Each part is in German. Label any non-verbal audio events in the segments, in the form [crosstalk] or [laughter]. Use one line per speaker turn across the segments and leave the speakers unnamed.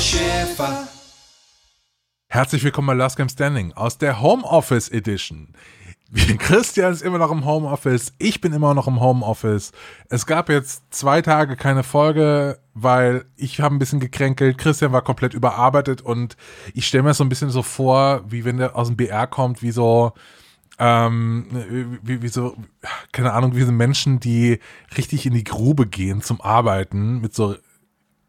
Schäfer.
Herzlich willkommen bei Last Game Standing aus der Homeoffice Edition. Christian ist immer noch im Homeoffice, ich bin immer noch im Homeoffice. Es gab jetzt zwei Tage keine Folge, weil ich habe ein bisschen gekränkelt, Christian war komplett überarbeitet und ich stelle mir so ein bisschen so vor, wie wenn der aus dem BR kommt, wie so ähm, wie, wie so, keine Ahnung, wie so Menschen, die richtig in die Grube gehen zum Arbeiten mit so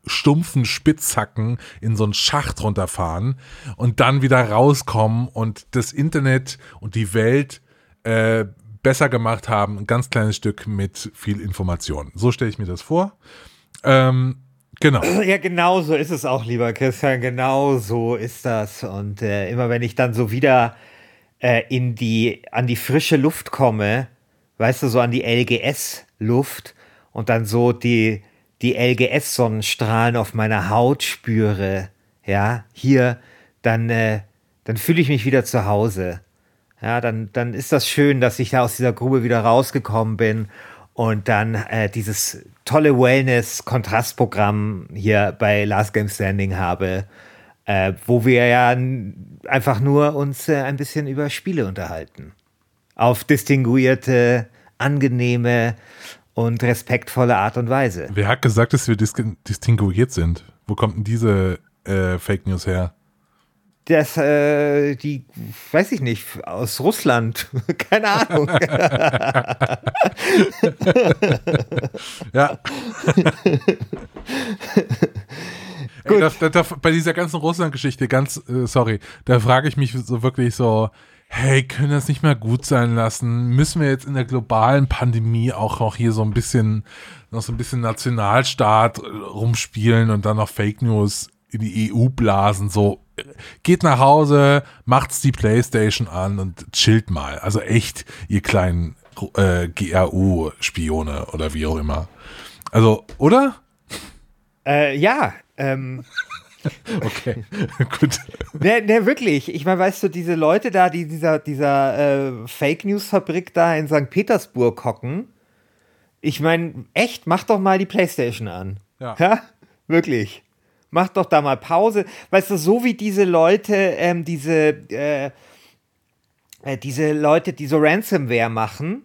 stumpfen Spitzhacken in so einen Schacht runterfahren und dann wieder rauskommen und das Internet und die Welt äh, besser gemacht haben, ein ganz kleines Stück mit viel Information. So stelle ich mir das vor. Ähm, genau. [clears throat]
Ja, genau so ist es auch, lieber Christian. Genau so ist das. Und äh, immer wenn ich dann so wieder äh, in die, an die frische Luft komme, weißt du, so an die LGS-Luft und dann so die, die LGS-Sonnenstrahlen auf meiner Haut spüre, ja, hier, dann, äh, dann fühle ich mich wieder zu Hause. Ja, dann, dann ist das schön, dass ich da aus dieser Grube wieder rausgekommen bin und dann äh, dieses tolle Wellness-Kontrastprogramm hier bei Last Game Standing habe, äh, wo wir ja einfach nur uns äh, ein bisschen über Spiele unterhalten. Auf distinguierte, angenehme und respektvolle Art und Weise.
Wer hat gesagt, dass wir dis distinguiert sind? Wo kommt denn diese äh, Fake News her?
Das, äh, die, weiß ich nicht, aus Russland. [laughs] Keine Ahnung. [laughs]
ja. Ey, da, da, da, bei dieser ganzen Russland-Geschichte, ganz, äh, sorry, da frage ich mich so wirklich so, hey, können das nicht mehr gut sein lassen? Müssen wir jetzt in der globalen Pandemie auch noch hier so ein bisschen, noch so ein bisschen Nationalstaat äh, rumspielen und dann noch Fake News in die EU blasen, so geht nach Hause, macht's die Playstation an und chillt mal. Also echt, ihr kleinen äh, GRU-Spione oder wie auch immer. Also, oder?
Äh, ja, ähm. [laughs]
okay, [laughs] gut.
Ne, ne, wirklich. Ich meine, weißt du, diese Leute da, die dieser, dieser äh, Fake News-Fabrik da in St. Petersburg hocken, ich meine, echt, mach doch mal die Playstation an.
Ja.
ja? Wirklich mach doch da mal Pause. Weißt du, so wie diese Leute, ähm, diese, äh, äh, diese Leute, die so Ransomware machen,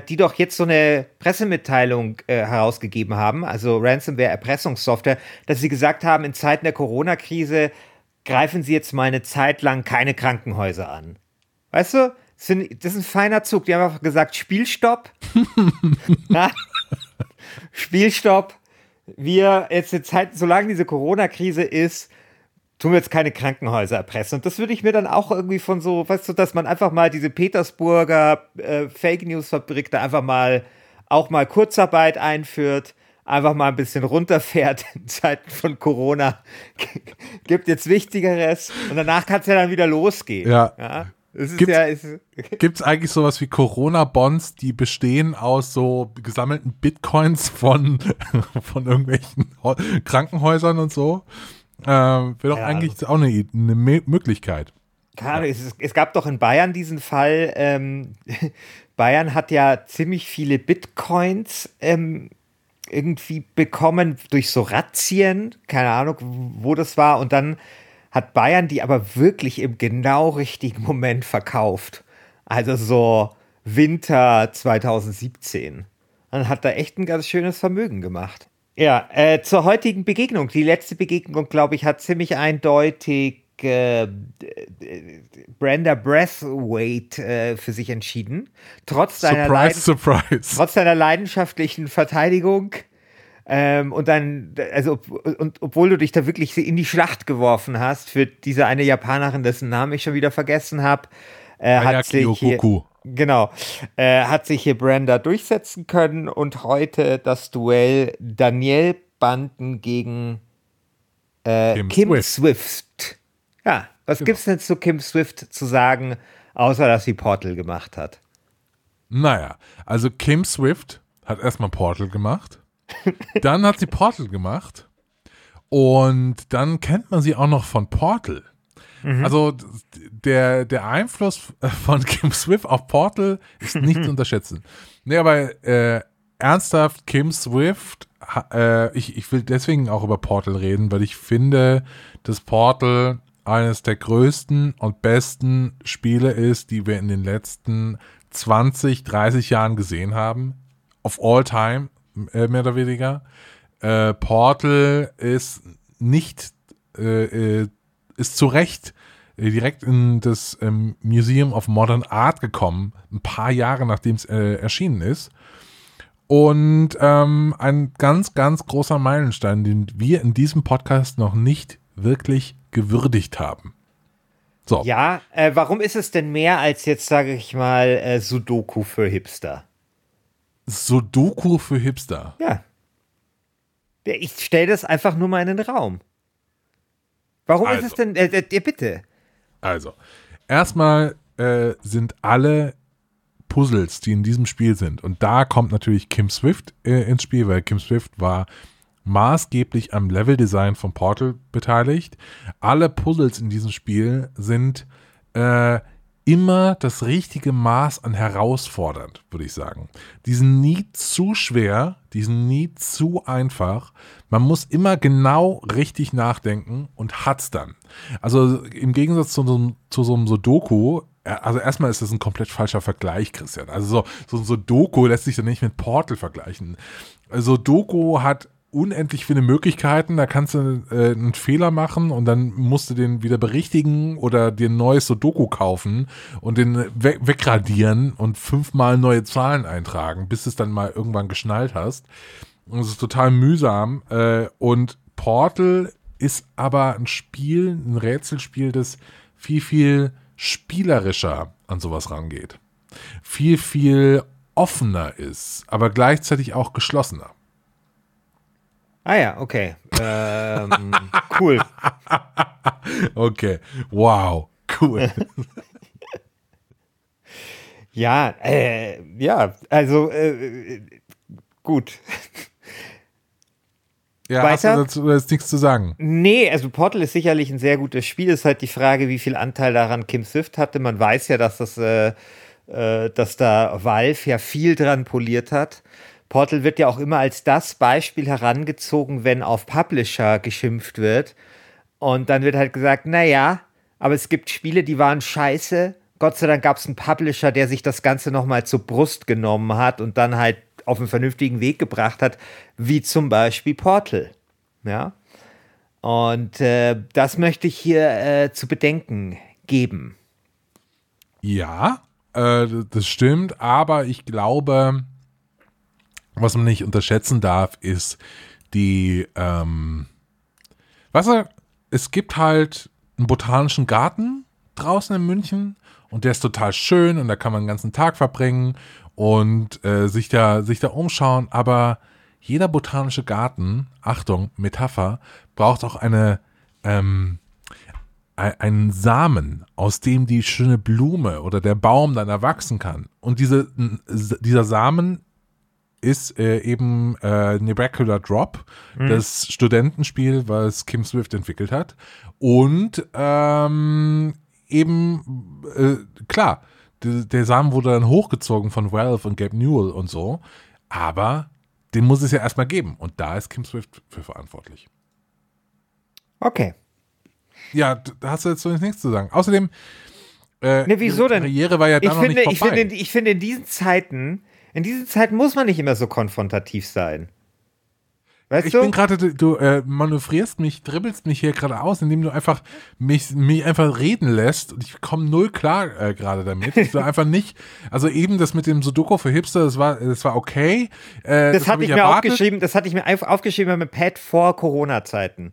die doch jetzt so eine Pressemitteilung äh, herausgegeben haben, also Ransomware-Erpressungssoftware, dass sie gesagt haben, in Zeiten der Corona-Krise greifen sie jetzt mal eine Zeit lang keine Krankenhäuser an. Weißt du? Das ist ein feiner Zug. Die haben einfach gesagt, Spielstopp. [laughs] Spielstopp wir jetzt in Zeit, solange diese Corona-Krise ist, tun wir jetzt keine Krankenhäuser erpressen. Und das würde ich mir dann auch irgendwie von so, weißt du, dass man einfach mal diese Petersburger äh, Fake News-Fabrik da einfach mal auch mal Kurzarbeit einführt, einfach mal ein bisschen runterfährt [laughs] in Zeiten von Corona. [laughs] Gibt jetzt Wichtigeres und danach kann es ja dann wieder losgehen.
Ja.
ja?
Gibt es ja, [laughs] eigentlich sowas wie Corona-Bonds, die bestehen aus so gesammelten Bitcoins von, von irgendwelchen Krankenhäusern und so? Äh, Wäre doch ja, eigentlich also, auch eine, eine Möglichkeit.
Klar, ja. es, es, gab doch in Bayern diesen Fall, ähm, [laughs] Bayern hat ja ziemlich viele Bitcoins ähm, irgendwie bekommen durch so Razzien, keine Ahnung, wo das war, und dann hat Bayern die aber wirklich im genau richtigen Moment verkauft. Also so Winter 2017. Dann hat da echt ein ganz schönes Vermögen gemacht. Ja, äh, zur heutigen Begegnung. Die letzte Begegnung, glaube ich, hat ziemlich eindeutig äh, Brenda Breathwaite äh, für sich entschieden. Trotz seiner,
Surprise, surprise.
trotz seiner leidenschaftlichen Verteidigung. Ähm, und dann, also, und obwohl du dich da wirklich in die Schlacht geworfen hast für diese eine Japanerin, dessen Namen ich schon wieder vergessen habe, äh, hat sich hier. Genau. Äh, hat sich hier Brenda durchsetzen können und heute das Duell Daniel Banden gegen äh,
Kim
Kim,
Swift.
Swift. Ja, was gibt's denn zu Kim Swift zu sagen, außer dass sie Portal gemacht hat?
Naja, also Kim Swift hat erstmal Portal gemacht. [laughs] dann hat sie Portal gemacht. Und dann kennt man sie auch noch von Portal. Also d- der, der Einfluss von Kim Swift auf Portal ist nicht zu unterschätzen. Nee, aber äh, ernsthaft, Kim Swift, äh, ich, ich will deswegen auch über Portal reden, weil ich finde, dass Portal eines der größten und besten Spiele ist, die wir in den letzten 20, 30 Jahren gesehen haben. Of all time, äh, mehr oder weniger. Äh, Portal ist nicht, äh, äh, ist zu Recht äh, direkt in das ähm, Museum of Modern Art gekommen, ein paar Jahre nachdem es äh, erschienen ist. Und ähm, ein ganz, ganz großer Meilenstein, den wir in diesem Podcast noch nicht wirklich gewürdigt haben. So,
Ja, äh, warum ist es denn mehr als jetzt, sage ich mal, äh, Sudoku für Hipster?
Sudoku für Hipster.
Ja. Ja, Ich stelle das einfach nur mal in den Raum. Warum ist
Also.
es denn, äh, äh, bitte?
Also, erstmal äh, sind alle Puzzles, die in diesem Spiel sind, und da kommt natürlich Kim Swift äh, ins Spiel, weil Kim Swift war maßgeblich am Leveldesign von Portal beteiligt. Alle Puzzles in diesem Spiel sind äh, immer das richtige Maß an herausfordernd, würde ich sagen. Die sind nie zu schwer, die sind nie zu einfach. Man muss immer genau richtig nachdenken und hat's dann. Also im Gegensatz zu so, einem- zu so einem Sudoku, äh, also erstmal ist das ein komplett falscher Vergleich, Christian. Also so, so ein Sudoku lässt sich dann nicht mit Portal vergleichen. Also Sudoku hat unendlich viele Möglichkeiten, da kannst du äh, einen Fehler machen und dann musst du den wieder berichtigen oder dir ein neues Sudoku kaufen und den we wegradieren und fünfmal neue Zahlen eintragen, bis es dann mal irgendwann geschnallt hast. Und es ist total mühsam. Äh, und Portal ist aber ein Spiel, ein Rätselspiel, das viel, viel spielerischer an sowas rangeht. Viel, viel offener ist, aber gleichzeitig auch geschlossener.
Ah ja, okay. Ähm, cool. [laughs]
Okay, wow, cool. [laughs]
Ja, äh, ja, also äh, gut.
Ja,
Weiter?
hast du dazu nichts zu sagen?
Nee, also Portal ist sicherlich ein sehr gutes Spiel. Ist halt die Frage, wie viel Anteil daran Kim Swift hatte. Man weiß ja, dass das, äh, äh, dass da Valve ja viel dran poliert hat. Portal wird ja auch immer als das Beispiel herangezogen, wenn auf Publisher geschimpft wird. Und dann wird halt gesagt, naja, aber es gibt Spiele, die waren scheiße. Gott sei Dank gab es einen Publisher, der sich das Ganze nochmal zur Brust genommen hat und dann halt auf einen vernünftigen Weg gebracht hat, wie zum Beispiel Portal. Ja. Und äh, das möchte ich hier äh, zu bedenken geben.
Ja, äh, das stimmt, aber ich glaube, was man nicht unterschätzen darf, ist die, ähm, du, es gibt halt einen botanischen Garten draußen in München und der ist total schön und da kann man den ganzen Tag verbringen und äh, sich da sich da umschauen, aber jeder botanische Garten, Achtung, Metapher, braucht auch eine ähm, ein- einen Samen, aus dem die schöne Blume oder der Baum dann erwachsen kann. Und diese, dieser Samen ist äh, eben äh, Nebacula Drop, das Studentenspiel, was Kim Swift entwickelt hat. Und ähm, eben, äh, klar, der, Samen wurde dann hochgezogen von Valve und Gabe Newell und so, aber den muss es ja erstmal geben. Und da ist Kim Swift für verantwortlich.
Okay.
Ja, da hast du jetzt so nichts zu sagen. Außerdem, äh,
Ne, wieso
ihre
denn?
Karriere war ja da
Ich
noch
finde,
nicht
ich,
vorbei.
finde, ich finde, in diesen Zeiten, in diesen Zeiten muss man nicht immer so konfrontativ sein. Weißt
ich
du?
bin gerade, du, äh, manövrierst mich, dribbelst mich hier gerade aus, indem du einfach mich, mich einfach reden lässt und ich komme null klar äh, gerade damit. Ich will einfach nicht, also eben das mit dem Sudoku für Hipster, das war, das war okay. Äh,
das,
hab
hatte ich mir
erwartet.
aufgeschrieben, das hatte ich mir aufgeschrieben mit Pad vor Corona-Zeiten.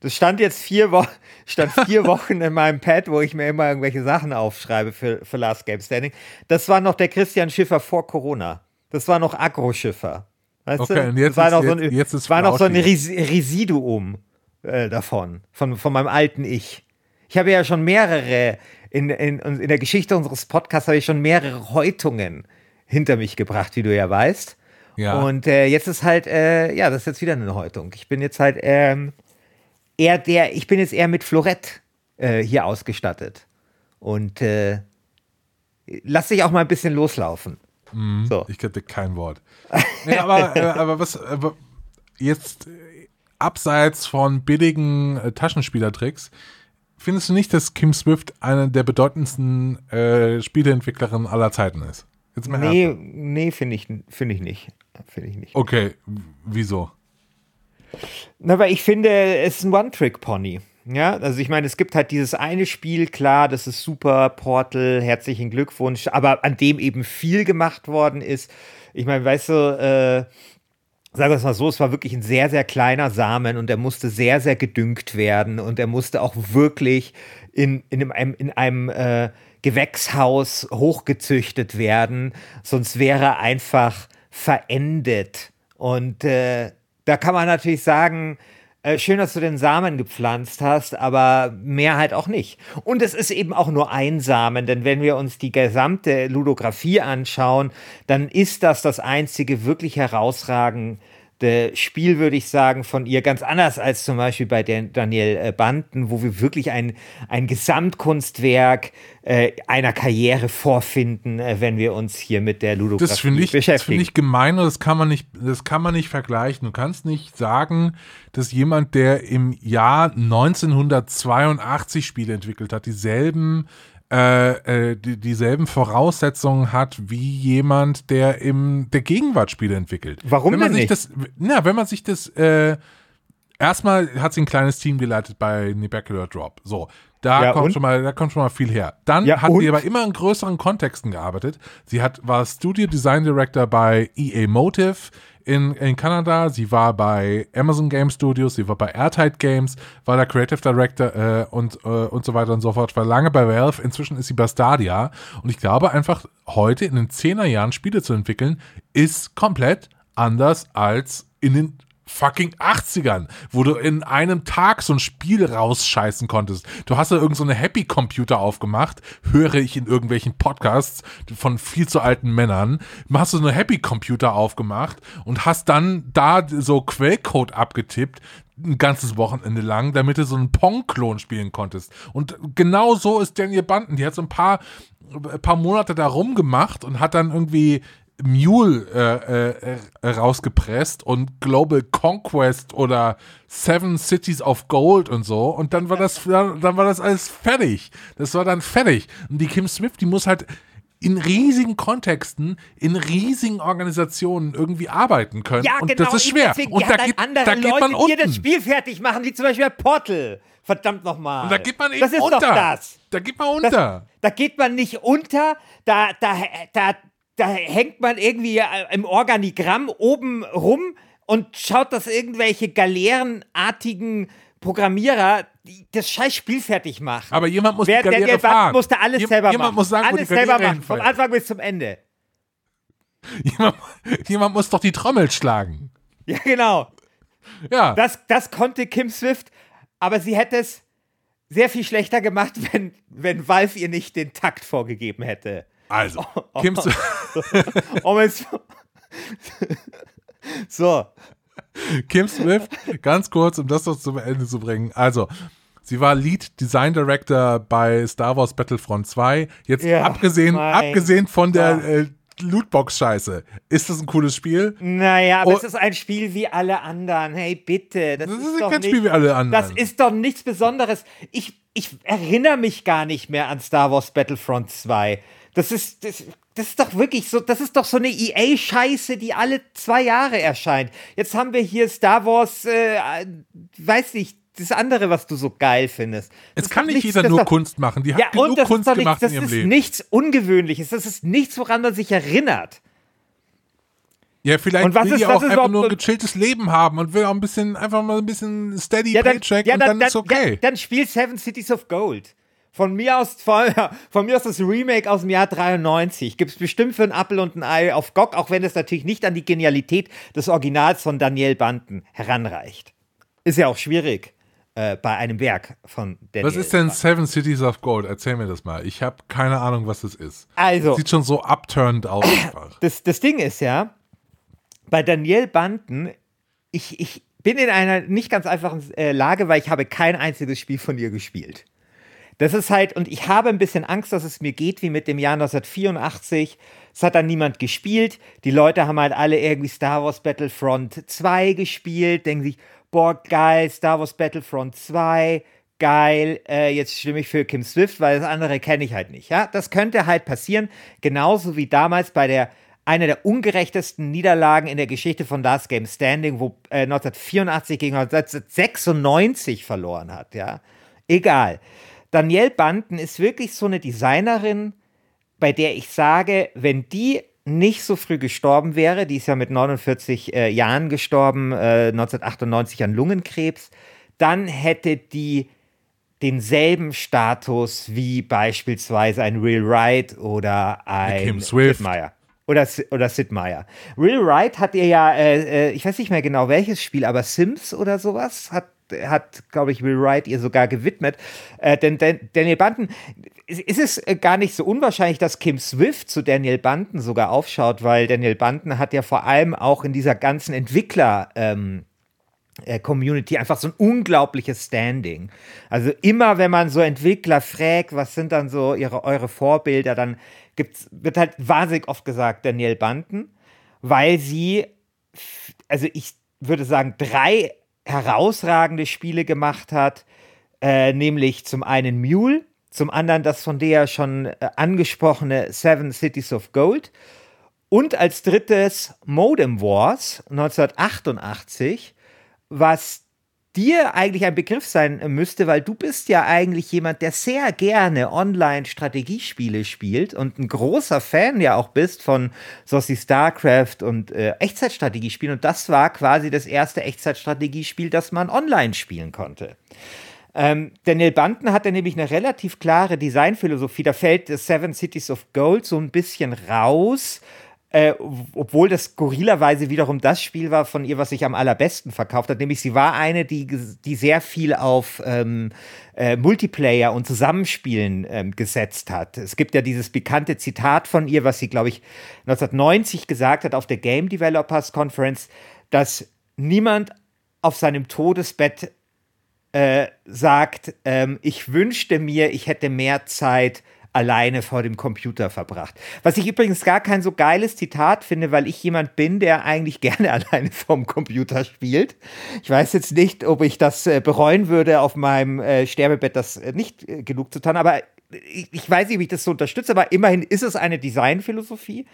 Das stand jetzt vier Wochen, [laughs] stand vier Wochen in meinem Pad, wo ich mir immer irgendwelche Sachen aufschreibe für, für Last Game Standing. Das war noch der Christian Schiffer vor Corona. Das war noch Agro-Schiffer. Weißt
Okay,
du?
und jetzt
das war
ist-
noch so ein,
jetzt- jetzt ist
war noch so ein. Res Residuum äh, davon, von, von meinem alten Ich. Ich habe ja schon mehrere, in, in, in der Geschichte unseres Podcasts habe ich schon mehrere Häutungen hinter mich gebracht, wie du ja weißt.
Ja.
Und äh, jetzt ist halt, äh, ja, das ist jetzt wieder eine Häutung. Ich bin jetzt halt ähm, eher der, ich bin jetzt eher mit Florett äh, hier ausgestattet. Und äh, lass dich auch mal ein bisschen loslaufen. So.
Ich kannte kein Wort. Nee, aber, äh, [laughs] aber was, aber jetzt äh, abseits von billigen äh, Taschenspielertricks, findest du nicht, dass Kim Swift eine der bedeutendsten äh, Spieleentwicklerinnen aller Zeiten ist? Jetzt mal
Nee, nee, finde ich, finde ich nicht. Finde ich nicht.
Okay, wieso?
Na, weil ich finde, es ist ein One-Trick-Pony. Ja, also ich meine, es gibt halt dieses eine Spiel, klar, das ist super, Portal, herzlichen Glückwunsch, aber an dem eben viel gemacht worden ist. Ich meine, weißt du, äh, sagen wir es mal so, es war wirklich ein sehr, sehr kleiner Samen und er musste sehr, sehr gedüngt werden und er musste auch wirklich in, in einem, in einem äh, Gewächshaus hochgezüchtet werden, sonst wäre er einfach verendet. Und äh, da kann man natürlich sagen, äh, schön, dass du den Samen gepflanzt hast, aber mehr halt auch nicht. Und es ist eben auch nur ein Samen, denn wenn wir uns die gesamte Ludografie anschauen, dann ist das das einzige wirklich herausragende Spiel, würde ich sagen, von ihr. Ganz anders als zum Beispiel bei den Daniel äh, Banden, wo wir wirklich ein, ein Gesamtkunstwerk äh, einer Karriere vorfinden, äh, wenn wir uns hier mit der Ludografie
Das ich, das
beschäftigen.
finde ich gemein und das kann man nicht, das kann man nicht vergleichen. Du kannst nicht sagen, dass jemand, der im Jahr 1982 Spiele entwickelt hat, dieselben äh, äh, die, dieselben Voraussetzungen hat wie jemand, der im der Gegenwart Spiele entwickelt.
Warum
wenn man
denn
sich
nicht?
das, na, wenn man sich das äh, erstmal hat sie ein kleines Team geleitet bei Nebular Drop. So, da
Ja,
kommt
und?
schon mal, da kommt schon mal viel her. Dann
Ja,
hat
und?
sie aber immer in größeren Kontexten gearbeitet. Sie hat, war Studio Design Director bei EA Motive in, in Kanada. Sie war bei Amazon Game Studios. Sie war bei Airtight Games, war der Creative Director äh, und, äh, und so weiter und so fort. War lange bei Valve. Inzwischen ist sie bei Stadia. Und ich glaube einfach, heute in den 10er Jahren Spiele zu entwickeln, ist komplett anders als in den fucking 80ern, wo du in einem Tag so ein Spiel rausscheißen konntest. Du hast da irgend so eine Happy Computer aufgemacht, höre ich in irgendwelchen Podcasts von viel zu alten Männern. Hast du so eine Happy Computer aufgemacht und hast dann da so Quellcode abgetippt, ein ganzes Wochenende lang, damit du so einen Pong-Klon spielen konntest. Und genau so ist Daniel Banden. Die hat so ein paar, ein paar Monate da rumgemacht und hat dann irgendwie Mule äh, äh, rausgepresst und Global Conquest oder Seven Cities of Gold und so und dann war das dann, dann war das alles fertig. Das war dann fertig. Und die Kim Swift, die muss halt in riesigen Kontexten, in riesigen Organisationen irgendwie arbeiten können.
Ja,
und
genau.
das ist schwer.
Deswegen,
und da
halt
geht, da geht
Leute,
man
die das
unten.
Spiel fertig machen, wie zum Beispiel bei Portal. Verdammt nochmal.
Und da geht man eben
das ist
unter.
Doch das.
Da geht man
Das,
unter.
da geht man nicht unter, da, da, da, da hängt man irgendwie äh, im Organigramm oben rum und schaut, dass irgendwelche galeerenartigen Programmierer das scheiß Spiel fertig machen.
Aber jemand muss
Wer,
die
der,
Karriere
der
fahren.
musste alles
Jem-
selber
jemand
machen.
muss sagen,
alles selber machen, vom
hinfällt.
Anfang bis zum Ende. [laughs]
Jemand, jemand muss doch die Trommel schlagen.
Ja, genau.
Ja.
Das, das konnte Kim Swift, aber sie hätte es sehr viel schlechter gemacht, [laughs] wenn, wenn Valve ihr nicht den Takt vorgegeben hätte.
Also, [laughs] Kim, Swift- [laughs]
Um es [laughs] so,
Kim Swift, ganz kurz, um das noch zum Ende zu bringen. Also, sie war Lead Design Director bei Star Wars Battlefront 2. Jetzt
Ja,
abgesehen, abgesehen von der äh, Lootbox-Scheiße. Ist das ein cooles Spiel?
Naja, aber oh. es ist ein Spiel wie alle anderen. Hey, bitte. Das,
das
ist,
ist
doch
kein
nicht,
Spiel wie alle anderen.
Das ist doch nichts Besonderes. Ich, ich erinnere mich gar nicht mehr an Star Wars Battlefront 2. Das ist, das, das ist doch wirklich so, das ist doch so eine EA-Scheiße, die alle zwei Jahre erscheint. Jetzt haben wir hier Star Wars, äh, weiß nicht, das andere, was du so geil findest.
Es kann nicht jeder nur doch, Kunst machen. Die hat ja, genug Kunst nicht, gemacht in ihrem Leben.
Das ist nichts Ungewöhnliches. Das ist nichts, woran man sich erinnert.
Ja, vielleicht und was will ist, die auch einfach nur ein gechilltes Leben haben und will auch ein bisschen, einfach mal ein bisschen steady ja, dann, Paycheck ja, und dann, dann, ist okay.
Ja, dann spiel Seven Cities of Gold. Von mir aus, von, mir aus das Remake aus dem Jahr 93. Gibt es bestimmt für ein Apple und ein Ei auf GOG, auch wenn es natürlich nicht an die Genialität des Originals von Daniel Banten heranreicht. Ist ja auch schwierig äh, bei einem Werk von Daniel.
Was ist denn Banten. Seven Cities of Gold? Erzähl mir das mal. Ich habe keine Ahnung, was das ist.
Also.
Sieht schon so upturned aus. [coughs]
Das, das Ding ist ja, bei Daniel Banten, ich, ich bin in einer nicht ganz einfachen äh, Lage, weil ich habe kein einziges Spiel von ihr gespielt. Das ist halt, und ich habe ein bisschen Angst, dass es mir geht wie mit dem Jahr 1984. Es hat dann niemand gespielt. Die Leute haben halt alle irgendwie Star Wars Battlefront 2 gespielt, denken sich, boah, geil, Star Wars Battlefront 2, geil, äh, jetzt stimme ich für Kim Swift, weil das andere kenne ich halt nicht. Ja, das könnte halt passieren, genauso wie damals bei der einer der ungerechtesten Niederlagen in der Geschichte von Last Game Standing, wo äh, 1984 gegen 1996 verloren hat. Ja, egal. Danielle Banten ist wirklich so eine Designerin, bei der ich sage, wenn die nicht so früh gestorben wäre, die ist ja mit 49 äh, Jahren gestorben, äh, 1998 an Lungenkrebs, dann hätte die denselben Status wie beispielsweise ein Real Wright oder ein
Kim Swift.
Sid Meier. Oder, oder Sid Meier. Real Wright hat ihr ja, äh, äh, ich weiß nicht mehr genau welches Spiel, aber Sims oder sowas hat hat, glaube ich, Will Wright ihr sogar gewidmet. Äh, denn, denn, Daniel Banten, ist es äh, gar nicht so unwahrscheinlich, dass Kim Swift zu Daniel Banten sogar aufschaut, weil Daniel Banten hat ja vor allem auch in dieser ganzen Entwickler- ähm, äh, Community einfach so ein unglaubliches Standing. Also immer, wenn man so Entwickler fragt, was sind dann so ihre, eure Vorbilder, dann gibt's, wird halt wahnsinnig oft gesagt Daniel Banten, weil sie, also ich würde sagen, drei herausragende Spiele gemacht hat, äh, nämlich zum einen Mule, zum anderen das von der schon äh, angesprochene Seven Cities of Gold und als drittes Modem Wars. 1988, was dir eigentlich ein Begriff sein müsste, weil du bist ja eigentlich jemand, der sehr gerne Online-Strategiespiele spielt und ein großer Fan ja auch bist von so wie StarCraft und äh, Echtzeitstrategiespielen. Und das war quasi das erste Echtzeitstrategiespiel, das man online spielen konnte. Ähm, Daniel Banten hatte nämlich eine relativ klare Designphilosophie. Da fällt Seven Cities of Gold so ein bisschen raus, äh, obwohl das skurrilerweise wiederum das Spiel war von ihr, was sich am allerbesten verkauft hat. Nämlich sie war eine, die, die sehr viel auf ähm, äh, Multiplayer und Zusammenspielen ähm, gesetzt hat. Es gibt ja dieses bekannte Zitat von ihr, was sie, glaube ich, 1990 gesagt hat auf der Game Developers Conference, dass niemand auf seinem Todesbett äh, sagt, ähm, ich wünschte mir, ich hätte mehr Zeit alleine vor dem Computer verbracht. Was ich übrigens gar kein so geiles Zitat finde, weil ich jemand bin, der eigentlich [laughs] gerne alleine vorm Computer spielt. Ich weiß jetzt nicht, ob ich das äh, bereuen würde, auf meinem äh, Sterbebett das äh, nicht genug zu tun, aber ich, weiß nicht, wie ich das so unterstütze, aber immerhin ist es eine Designphilosophie,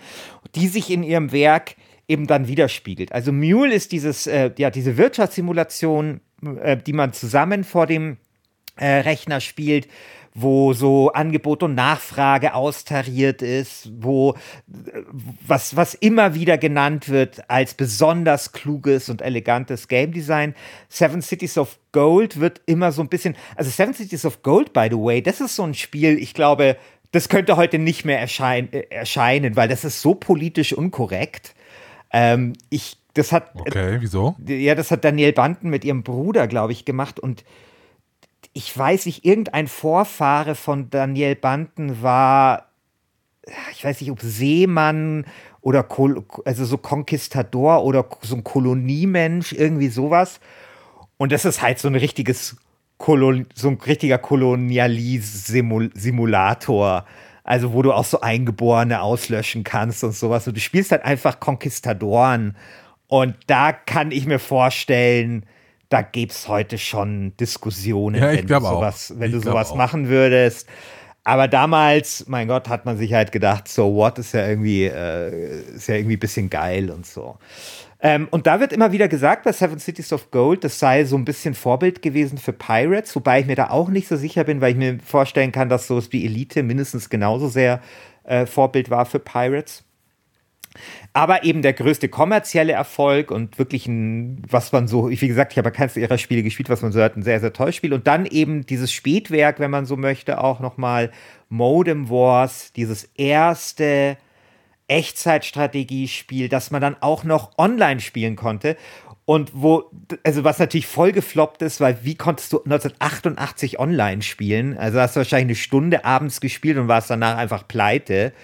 die sich in ihrem Werk eben dann widerspiegelt. Also Mule ist dieses, ja, diese Wirtschaftssimulation, die man zusammen vor dem Rechner spielt, wo so Angebot und Nachfrage austariert ist, wo was, was immer wieder genannt wird als besonders kluges und elegantes Game Design. Seven Cities of Gold wird immer so ein bisschen, also Seven Cities of Gold, by the way, das ist so ein Spiel, ich glaube, das könnte heute nicht mehr erschein, äh, erscheinen, weil das ist so politisch unkorrekt. Ähm, ich, das hat.
Okay, wieso?
Ja, das hat Daniel Banden mit ihrem Bruder, glaube ich, gemacht und ich weiß nicht, irgendein Vorfahre von Daniel Banten war, ich weiß nicht, ob Seemann oder Kol also so Konquistador oder so ein Koloniemensch, irgendwie sowas. Und das ist halt so ein richtiges Kolon so ein richtiger Kolonialis-Simulator. Also, wo du auch so Eingeborene auslöschen kannst und sowas. Und du spielst halt einfach Konquistadoren. Und da kann ich mir vorstellen, da gäbe es heute schon Diskussionen,
Ja,
wenn, du sowas, wenn du sowas
auch.
machen würdest. Aber damals, mein Gott, hat man sich halt gedacht, so what ist ja irgendwie, äh, ist ja irgendwie ein bisschen geil und so. Ähm, und da wird immer wieder gesagt bei Seven Cities of Gold, das sei so ein bisschen Vorbild gewesen für Pirates, wobei ich mir da auch nicht so sicher bin, weil ich mir vorstellen kann, dass sowas wie Elite mindestens genauso sehr äh, Vorbild war für Pirates. Aber eben der größte kommerzielle Erfolg und wirklich ein, was man so, wie gesagt, ich habe ja keines ihrer Spiele gespielt, was man so hört, ein sehr, sehr tolles Spiel. Und dann eben dieses Spätwerk, wenn man so möchte, auch nochmal Modem Wars, dieses erste Echtzeitstrategiespiel, das man dann auch noch online spielen konnte. Und wo, also was natürlich voll gefloppt ist, weil wie konntest du 1988 online spielen? Also hast du wahrscheinlich eine Stunde abends gespielt und warst danach einfach pleite.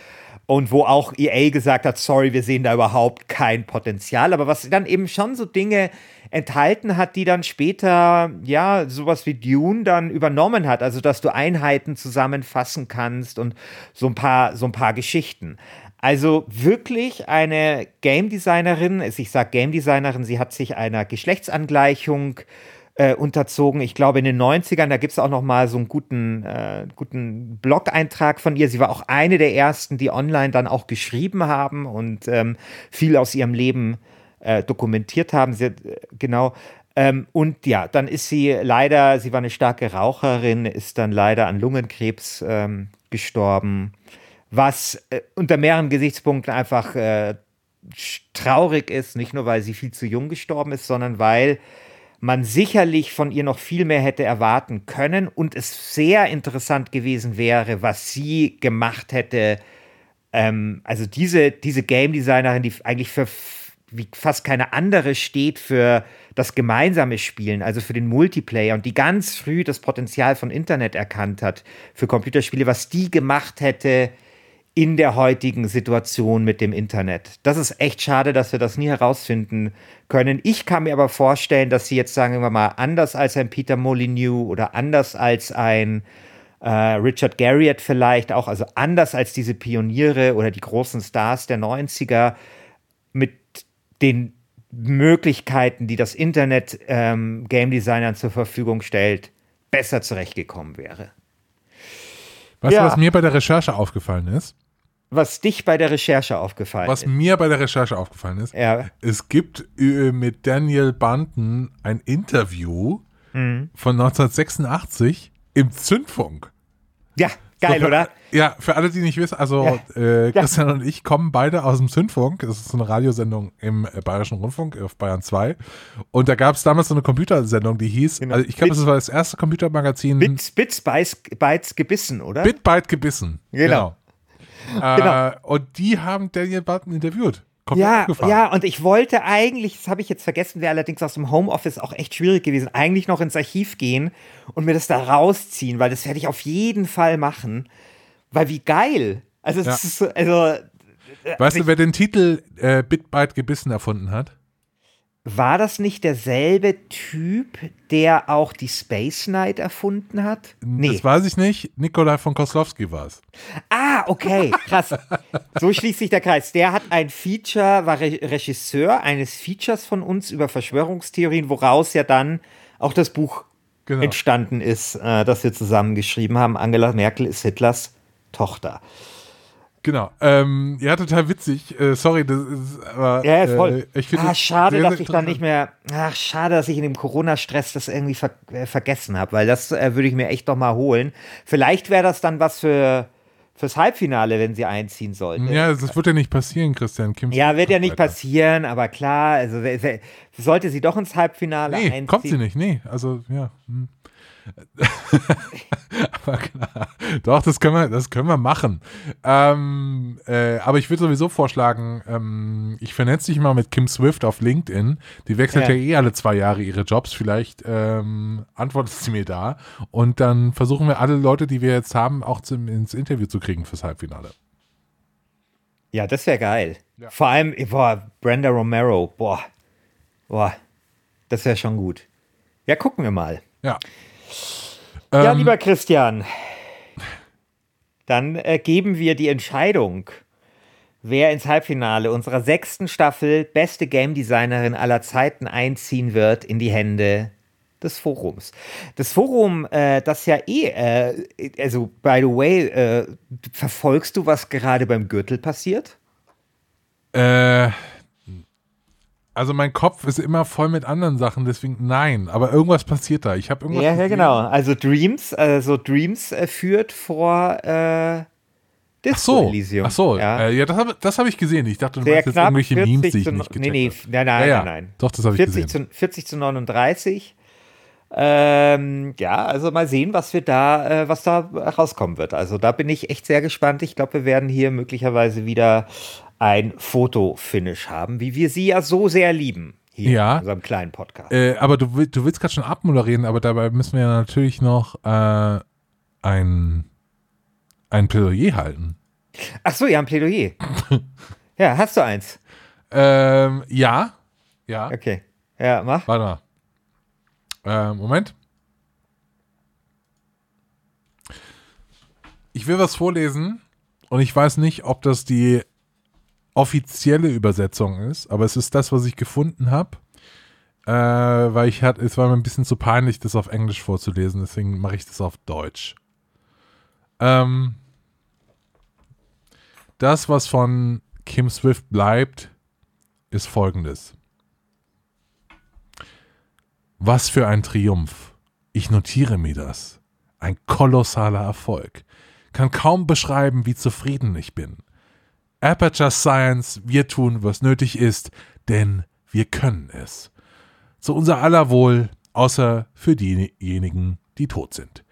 Und wo auch EA gesagt hat, sorry, wir sehen da überhaupt kein Potenzial. Aber was dann eben schon so Dinge enthalten hat, die dann später, ja, sowas wie Dune dann übernommen hat. Also, dass du Einheiten zusammenfassen kannst und so ein paar, so ein paar Geschichten. Also wirklich eine Game Designerin, ich sage Game Designerin, sie hat sich einer Geschlechtsangleichung äh, unterzogen. Ich glaube, in den 90ern, da gibt es auch noch mal so einen guten, äh, guten Blog-Eintrag von ihr. Sie war auch eine der ersten, die online dann auch geschrieben haben und ähm, viel aus ihrem Leben äh, dokumentiert haben. Sie, äh, genau. Ähm, und ja, dann ist sie leider, sie war eine starke Raucherin, ist dann leider an Lungenkrebs ähm, gestorben, was äh, unter mehreren Gesichtspunkten einfach äh, traurig ist, nicht nur weil sie viel zu jung gestorben ist, sondern weil man sicherlich von ihr noch viel mehr hätte erwarten können und es sehr interessant gewesen wäre, was sie gemacht hätte. Ähm, also diese, diese Game Designerin, die eigentlich für wie fast keine andere steht für das gemeinsame Spielen, also für den Multiplayer und die ganz früh das Potenzial von Internet erkannt hat für Computerspiele, was die gemacht hätte in der heutigen Situation mit dem Internet. Das ist echt schade, dass wir das nie herausfinden können. Ich kann mir aber vorstellen, dass sie jetzt, sagen wir mal, anders als ein Peter Molyneux oder anders als ein äh, Richard Garriott vielleicht auch, also anders als diese Pioniere oder die großen Stars der 90er mit den Möglichkeiten, die das Internet ähm, Game Designern zur Verfügung stellt, besser zurechtgekommen wäre.
Weißt
Ja.
du, was mir bei der Recherche aufgefallen ist?
Was dich bei der Recherche aufgefallen
Was
ist.
mir bei der Recherche aufgefallen ist,
Ja.
es gibt äh, mit Daniel Banten ein Interview
Mhm.
von 1986 im Zündfunk.
Ja, geil,
So, für,
oder?
Ja, für alle, die nicht wissen, also äh, Christian und ich kommen beide aus dem Zündfunk. Das ist eine Radiosendung im äh, Bayerischen Rundfunk auf Bayern 2. Und da gab es damals so eine Computersendung, die hieß,
Genau.
also ich glaube, das war das erste Computermagazin
Bits, Bits, Bytes, Bytes gebissen, oder?
Bit Byte gebissen.
Genau.
Äh,
Genau.
Und die haben Daniel Banten interviewt. Komplett
Ja,
abgefahren.
ja, und ich wollte eigentlich, das habe ich jetzt vergessen, wäre allerdings aus dem Homeoffice auch echt schwierig gewesen, eigentlich noch ins Archiv gehen und mir das da rausziehen, weil das werde ich auf jeden Fall machen. Weil wie geil. Also,
Ja.
ist so, also
Weißt du, wer den Titel äh, Bit Byte gebissen erfunden hat?
War das nicht derselbe Typ, der auch die Space Knight erfunden hat?
Das weiß ich nicht. Nikolai von Koslowski war es.
Ah, okay, krass. So schließt sich der Kreis. Der hat ein Feature, war Re Regisseur eines Features von uns über Verschwörungstheorien, woraus ja dann auch das Buch
Genau.
entstanden ist, äh, das wir zusammengeschrieben haben. Angela Merkel ist Hitlers Tochter.
Genau. Ähm, ja, total witzig. Äh, sorry, das ist aber.
Ja, ja, voll.
Äh, ich finde
ah, schade,
sehr,
dass
sehr
ich dann nicht mehr. Ach, schade, dass ich in dem Corona-Stress das irgendwie ver äh, vergessen habe, weil das äh, würde ich mir echt noch mal holen. Vielleicht wäre das dann was für fürs Halbfinale, wenn sie einziehen sollte.
Ja, das wird ja nicht passieren, Christian. Kim
Ja, wird ja nicht
weiter.
passieren, aber klar, also sollte sie doch ins Halbfinale
Nee,
einziehen.
kommt sie nicht. Nee, also, ja. hm. [laughs] aber klar. Doch, das können wir, das können wir machen. Ähm, äh, aber ich würde sowieso vorschlagen, ähm, ich vernetze dich mal mit Kim Swift auf LinkedIn. Die wechselt ja,
Ja.
eh alle zwei Jahre ihre Jobs. Vielleicht ähm, antwortet sie mir da. Und dann versuchen wir alle Leute, die wir jetzt haben, auch zum, ins Interview zu kriegen fürs Halbfinale.
Ja, das wäre geil. Vor allem, boah, Brenda Romero, boah, boah, das wäre schon gut. Ja, gucken wir mal.
Ja.
Ja,
Ähm,
lieber Christian, dann äh, geben wir die Entscheidung, wer ins Halbfinale unserer sechsten Staffel beste Game Designerin aller Zeiten einziehen wird, in die Hände des Forums. Das Forum, äh, das ja eh, äh, also by the way, äh, verfolgst du, was gerade beim Gürtel passiert?
Äh, also mein Kopf ist immer voll mit anderen Sachen, deswegen nein. Aber irgendwas passiert da. Ich habe irgendwas.
Ja, ja, genau. Also Dreams, also Dreams äh, führt vor äh,
Disco ach so, Elysium. Ach so, ja, äh, ja das habe hab ich gesehen. Ich dachte, du
Der meinst jetzt irgendwelche
Memes,
die ich nicht gecheckt Nee, nee, nein, nein, ja. nein, nein.
Doch, das habe ich gesehen.
Zu, 40 zu 39. Ähm, ja, also mal sehen, was wir da, äh, was da rauskommen wird. Also da bin ich echt sehr gespannt. Ich glaube, wir werden hier möglicherweise wieder ein Fotofinish haben, wie wir sie ja so sehr lieben. Hier
ja.
in unserem kleinen Podcast.
Äh, aber du, du willst gerade schon abmoderieren, aber dabei müssen wir ja natürlich noch äh, ein, ein Plädoyer halten.
Ach so, ja, ein Plädoyer. [laughs] ja, hast du eins?
Ähm, ja. Ja.
Okay. Ja, mach.
Warte mal. Äh, Moment. Ich will was vorlesen und ich weiß nicht, ob das die offizielle Übersetzung ist, aber es ist das, was ich gefunden habe. Äh, weil ich hatte, es war mir ein bisschen zu peinlich, das auf Englisch vorzulesen, deswegen mache ich das auf Deutsch. Ähm, das, was von Kim Swift bleibt, ist folgendes. Was für ein Triumph. Ich notiere mir das. Ein kolossaler Erfolg. Kann kaum beschreiben, wie zufrieden ich bin. Aperture Science, wir tun, was nötig ist, denn wir können es. Zu unser aller Wohl, außer für diejenigen, die tot sind.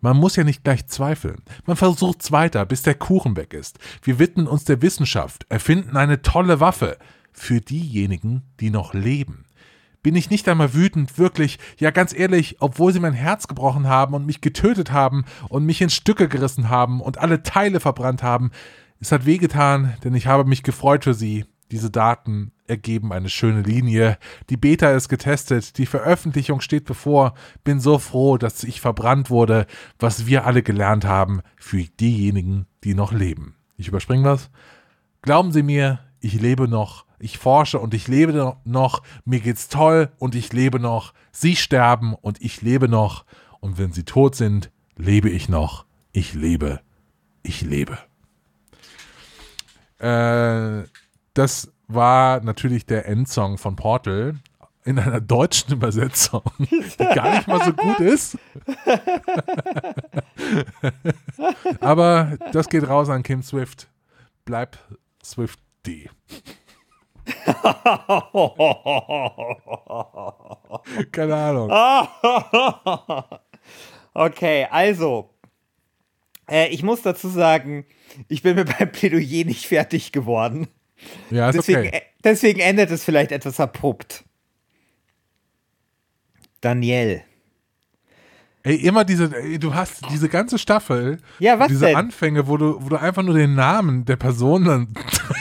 Man muss ja nicht gleich zweifeln. Man versucht's weiter, bis der Kuchen weg ist. Wir widmen uns der Wissenschaft, erfinden eine tolle Waffe für diejenigen, die noch leben. Bin ich nicht einmal wütend, wirklich, ja ganz ehrlich, obwohl sie mein Herz gebrochen haben und mich getötet haben und mich in Stücke gerissen haben und alle Teile verbrannt haben, es hat wehgetan, denn ich habe mich gefreut für Sie. Diese Daten ergeben eine schöne Linie. Die Beta ist getestet, die Veröffentlichung steht bevor. Bin so froh, dass ich verbrannt wurde, was wir alle gelernt haben für diejenigen, die noch leben. Ich überspringe was. Glauben Sie mir, ich lebe noch, ich forsche und ich lebe noch, mir geht's toll und ich lebe noch. Sie sterben und ich lebe noch. Und wenn Sie tot sind, lebe ich noch. Ich lebe. Ich lebe. Äh, das war natürlich der Endsong von Portal in einer deutschen Übersetzung, [laughs] die gar nicht mal so gut ist. [laughs] Aber das geht raus an Kim Swift. Bleib Swift D. [laughs] Keine Ahnung.
okay, also, äh, ich muss dazu sagen, ich bin mir beim Plädoyer nicht fertig geworden.
Ja, ist
deswegen,
okay.
deswegen endet es vielleicht etwas abrupt. Daniel.
Ey, immer diese, ey, du hast diese ganze Staffel,
ja, was
diese
denn?
Anfänge, wo du, wo du einfach nur den Namen der Person dann,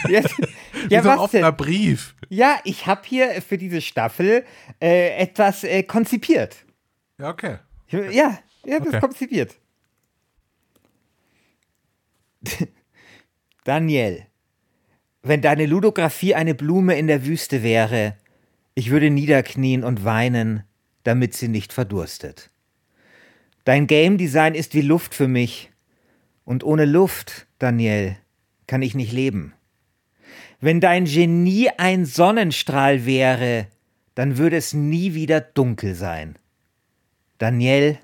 ja, [laughs]
wie
ja,
so ein
was
offener
denn?
Brief.
Ja, ich habe hier für diese Staffel äh, etwas äh, konzipiert.
Ja, okay.
Ja, ich habe
Okay.
das konzipiert. [laughs] Daniel, wenn deine Ludografie eine Blume in der Wüste wäre, ich würde niederknien und weinen, damit sie nicht verdurstet. Dein Game Design ist wie Luft für mich, und ohne Luft, Daniel, kann ich nicht leben. Wenn dein Genie ein Sonnenstrahl wäre, dann würde es nie wieder dunkel sein. Daniel,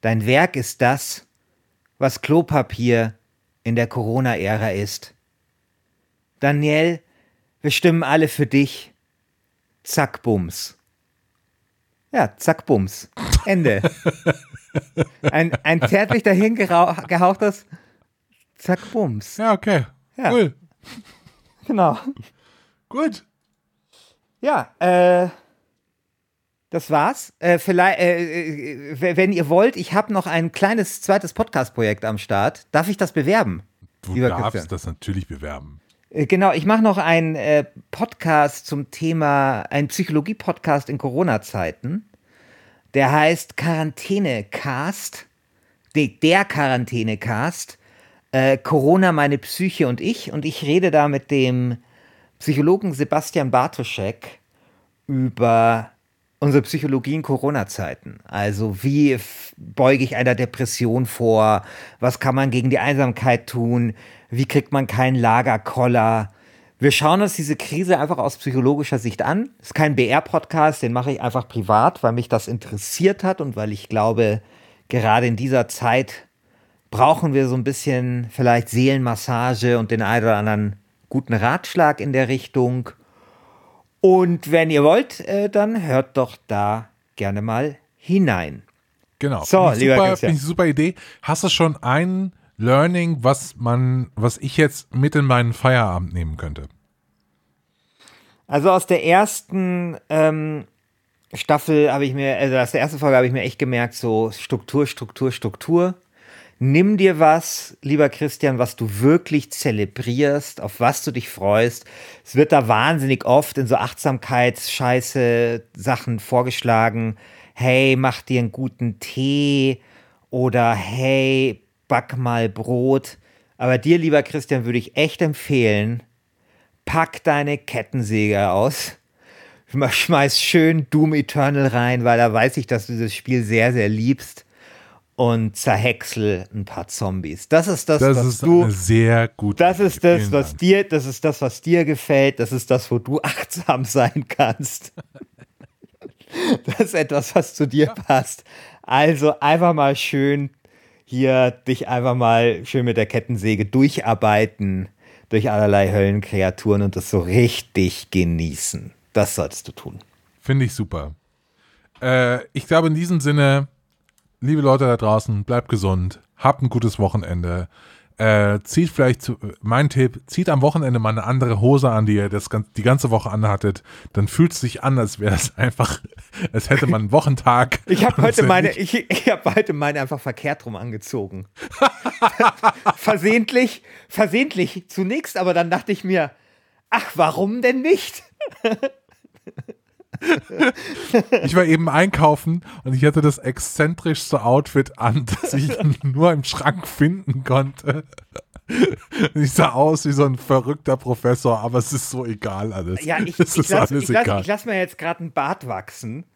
dein Werk ist das, was Klopapier in der Corona-Ära ist. Daniel, wir stimmen alle für dich. Zack, Bums. Ja, zack, Bums. Ende. [laughs] Ein, ein zärtlich dahin gerau- gehauchtes Zack, Bums.
Ja, okay.
Ja.
Cool.
Genau.
Gut.
Ja, äh, das war's. Äh, vielleicht, äh, äh, wenn ihr wollt, ich habe noch ein kleines zweites Podcast-Projekt am Start. Darf ich das bewerben?
Du
Lieber
darfst
Christian.
das natürlich bewerben.
Äh, Genau, ich mache noch einen äh, Podcast zum Thema, einen Psychologie-Podcast in Corona-Zeiten. Der heißt Quarantäne-Cast. De, der Quarantäne-Cast. Äh, Corona, meine Psyche und ich. Und ich rede da mit dem Psychologen Sebastian Bartoschek über unsere Psychologie in Corona-Zeiten. Also wie beuge ich einer Depression vor? Was kann man gegen die Einsamkeit tun? Wie kriegt man keinen Lagerkoller? Wir schauen uns diese Krise einfach aus psychologischer Sicht an. Ist kein BR-Podcast, den mache ich einfach privat, weil mich das interessiert hat und weil ich glaube, gerade in dieser Zeit brauchen wir so ein bisschen vielleicht Seelenmassage und den einen oder anderen guten Ratschlag in der Richtung. Und wenn ihr wollt, äh, dann hört doch da gerne mal hinein.
Genau.
So,
ich
lieber
super,
Christian.
finde ich super Idee. Hast du schon ein Learning, was man, was ich jetzt mit in meinen Feierabend nehmen könnte?
Also aus der ersten ähm, Staffel habe ich mir, also aus der ersten Folge habe ich mir echt gemerkt, so Struktur, Struktur, Struktur. Nimm dir was, lieber Christian, was du wirklich zelebrierst, auf was du dich freust. Es wird da wahnsinnig oft in so Achtsamkeitsscheiße Sachen vorgeschlagen. Hey, mach dir einen guten Tee oder hey, back mal Brot. Aber dir, lieber Christian, würde ich echt empfehlen, pack deine Kettensäge aus. [laughs] Schmeiß schön Doom Eternal rein, weil da weiß ich, dass du dieses Spiel sehr, sehr liebst und zerhäcksel ein paar Zombies. Das ist das,
Das
was
ist
du.
sehr gute
Das ist das, was dir, das ist das, was dir gefällt. Das ist das, wo du [laughs] achtsam sein kannst. Das ist etwas, was zu dir passt. Also einfach mal schön hier dich einfach mal schön mit der Kettensäge durcharbeiten durch allerlei Höllenkreaturen und das so richtig genießen. Das solltest du tun.
Finde ich super. Äh, ich glaube, in diesem Sinne, liebe Leute da draußen, bleibt gesund, habt ein gutes Wochenende. Äh, zieht vielleicht, zu, mein Tipp, zieht am Wochenende mal eine andere Hose an, die ihr das, die ganze Woche anhattet. Dann fühlt es sich an, als wäre es einfach, [laughs] als hätte man einen Wochentag.
Ich habe heute meine, ich, ich habe heute meine einfach verkehrt rum angezogen. [laughs] versehentlich, versehentlich zunächst, aber dann dachte ich mir, ach, warum denn nicht? [laughs] [laughs]
Ich war eben einkaufen und ich hatte das exzentrischste Outfit an, [laughs] das ich nur im Schrank finden konnte. [laughs] Ich sah aus wie so ein verrückter Professor, aber es ist so egal alles.
Ja, ich,
es
ich lasse lass, lass mir jetzt gerade einen Bart wachsen.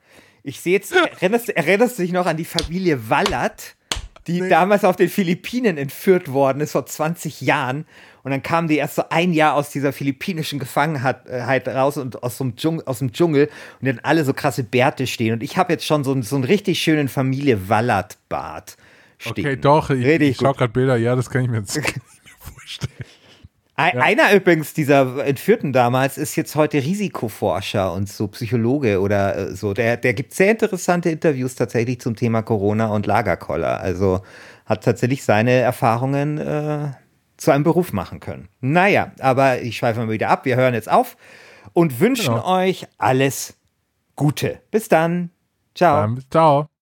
Ich sehe jetzt, erinnerst, erinnerst du dich noch an die Familie Wallert, die damals auf den Philippinen entführt worden ist, vor 20 Jahren. Und dann kamen die erst so ein Jahr aus dieser philippinischen Gefangenheit raus und aus, so einem Dschung, aus dem Dschungel und dann alle so krasse Bärte stehen. Und ich habe jetzt schon so, einen- so einen richtig schönen Familie Wallert-Bart stehen.
Okay, doch, ich,
Richtig
ich schau
gut.
gerade Bilder, ja, das kann ich mir jetzt [laughs] vorstellen.
Ein, Einer übrigens dieser Entführten damals ist jetzt heute Risikoforscher und so Psychologe oder äh, so. Der, der gibt sehr interessante Interviews tatsächlich zum Thema Corona und Lagerkoller. Also hat tatsächlich seine Erfahrungen äh, zu einem Beruf machen können. Naja, aber ich schweife mal wieder ab. Wir hören jetzt auf und wünschen
Genau.
euch alles Gute. Bis dann. Ciao.
Ciao.